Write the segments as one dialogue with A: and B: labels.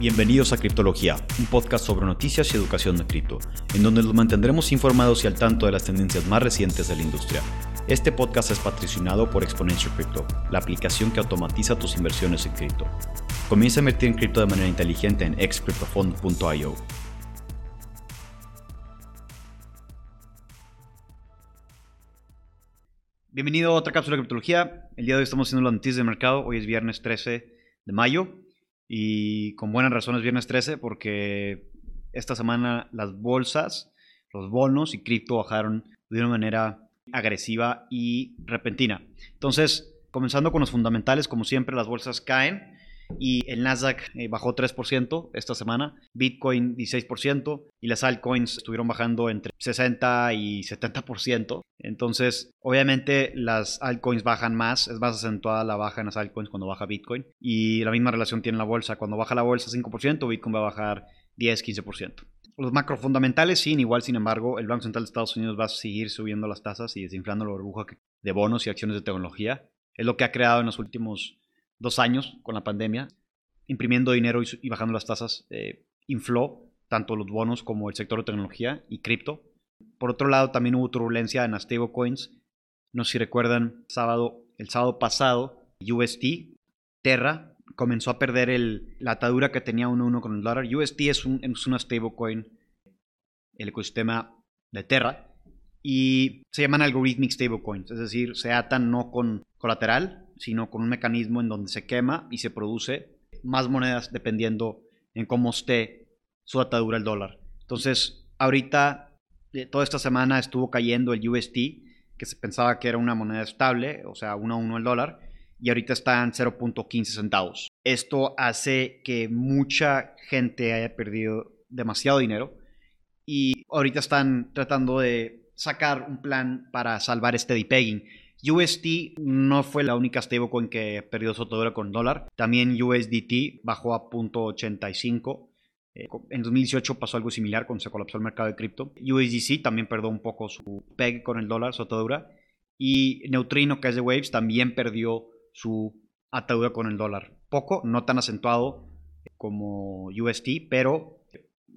A: Bienvenidos a Criptología, un podcast sobre noticias y educación de cripto, en donde los mantendremos informados y al tanto de las tendencias más recientes de la industria. Este podcast es patrocinado por Exponential Crypto, la aplicación que automatiza tus inversiones en cripto. Comienza a invertir en cripto de manera inteligente en excryptofund.io. Bienvenido a otra cápsula de criptología. El día de hoy estamos haciendo las noticias de mercado. Hoy es viernes 13 de mayo y con buenas razones viernes 13 porque esta semana las bolsas, los bonos y cripto bajaron de una manera agresiva y repentina. Entonces, comenzando con los fundamentales, como siempre las bolsas caen y el Nasdaq eh, bajó 3% esta semana, Bitcoin 16% y las altcoins estuvieron bajando entre 60 y 70%. Entonces, obviamente las altcoins bajan más, es más acentuada la baja en las altcoins cuando baja Bitcoin y la misma relación tiene la bolsa. Cuando baja la bolsa 5%, Bitcoin va a bajar 10, 15%. Los macrofundamentales sí, igual, sin embargo, el Banco Central de Estados Unidos va a seguir subiendo las tasas y desinflando la burbuja de bonos y acciones de tecnología. Es lo que ha creado en los últimos dos años con la pandemia, imprimiendo dinero y, bajando las tasas, eh, infló tanto los bonos como el sector de tecnología y cripto. Por otro lado, también hubo turbulencia en las stablecoins. No sé si recuerdan, sábado, el sábado pasado, UST, Terra, comenzó a perder el, la atadura que tenía uno a uno con el dólar. UST es, un, es una stablecoin, el ecosistema de Terra, y se llaman algorithmic stablecoins, es decir, se atan no con colateral, sino con un mecanismo en donde se quema y se produce más monedas dependiendo en cómo esté su atadura al dólar. Entonces, ahorita, eh, toda esta semana estuvo cayendo el UST, que se pensaba que era una moneda estable, o sea, uno a uno el dólar, y ahorita está en 0.15 centavos. Esto hace que mucha gente haya perdido demasiado dinero y ahorita están tratando de sacar un plan para salvar este depegging. UST no fue la única stablecoin que perdió su atadura con dólar. También USDT bajó a .85. Eh, en 2018 pasó algo similar cuando se colapsó el mercado de cripto. USDC también perdió un poco su peg con el dólar, su atadura. Y Neutrino, que es de Waves, también perdió su atadura con el dólar. Poco, no tan acentuado como UST, pero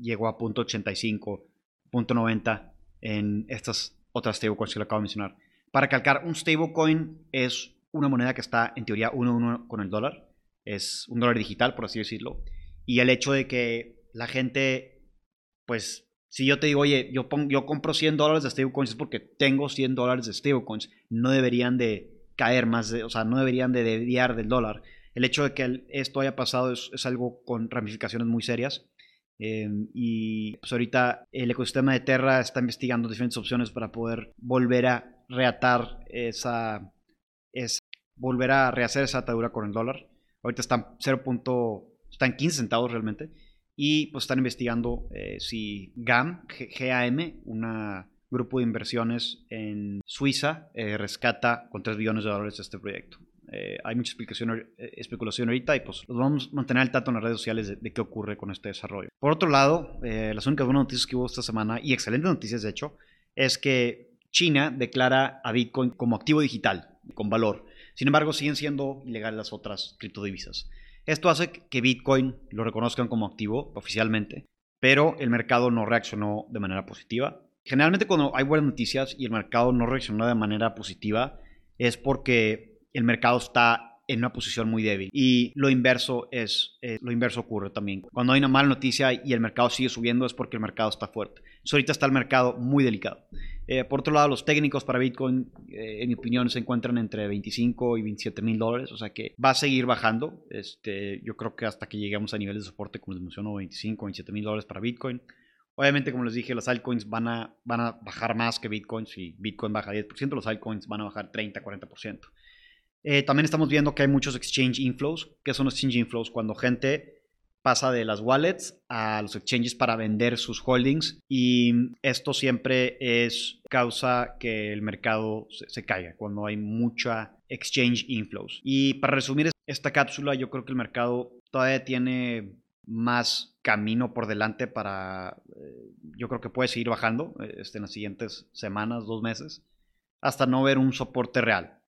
A: llegó a .85, .90 en estas otras stablecoins que le acabo de mencionar. Para calcar, un stablecoin es una moneda que está en teoría uno a uno con el dólar. Es un dólar digital, por así decirlo. Y el hecho de que la gente, pues, si yo te digo, oye, yo, yo compro 100 dólares de stablecoins es porque tengo 100 dólares de stablecoins. No deberían de caer más, de, o sea, no deberían de desviar del dólar. El hecho de que esto haya pasado es, algo con ramificaciones muy serias. Em, y pues ahorita el ecosistema de Terra está investigando diferentes opciones para poder volver a reatar esa, es volver a rehacer esa atadura con el dólar. Ahorita están 0. está en 15 centavos realmente. Y pues están investigando eh, si GAM, GAM, un grupo de inversiones en Suiza, eh, rescata con 3 billones de dólares este proyecto. Eh, hay mucha explicación, especulación ahorita y pues vamos a mantener al tanto en las redes sociales de, de qué ocurre con este desarrollo. Por otro lado, las únicas buenas noticias que hubo esta semana, y excelentes noticias de hecho, es que China declara a Bitcoin como activo digital, con valor. Sin embargo, siguen siendo ilegales las otras criptodivisas. Esto hace que Bitcoin lo reconozcan como activo oficialmente, pero el mercado no reaccionó de manera positiva. Generalmente cuando hay buenas noticias y el mercado no reaccionó de manera positiva es porque el mercado está en una posición muy débil. Y lo inverso es, lo inverso ocurre también. Cuando hay una mala noticia y el mercado sigue subiendo es porque el mercado está fuerte. ahorita está el mercado muy delicado. Eh, por otro lado, los técnicos para Bitcoin, eh, en mi opinión, se encuentran entre 25 y 27 mil dólares, o sea que va a seguir bajando. Este, yo creo que hasta que lleguemos a niveles de soporte, como les menciono, 25, 27 mil dólares para Bitcoin. Obviamente, como les dije, las altcoins van a, van a bajar más que Bitcoin. Si Bitcoin baja 10%, los altcoins van a bajar 30, 40%. Eh, también estamos viendo que hay muchos exchange inflows. ¿Qué son exchange inflows? Cuando gente pasa de las wallets a los exchanges para vender sus holdings y esto siempre es causa que el mercado se, caiga cuando hay mucha exchange inflows. Y para resumir esta cápsula, yo creo que el mercado todavía tiene más camino por delante para, eh, yo creo que puede seguir bajando este, en las siguientes semanas, dos meses, hasta no ver un soporte real.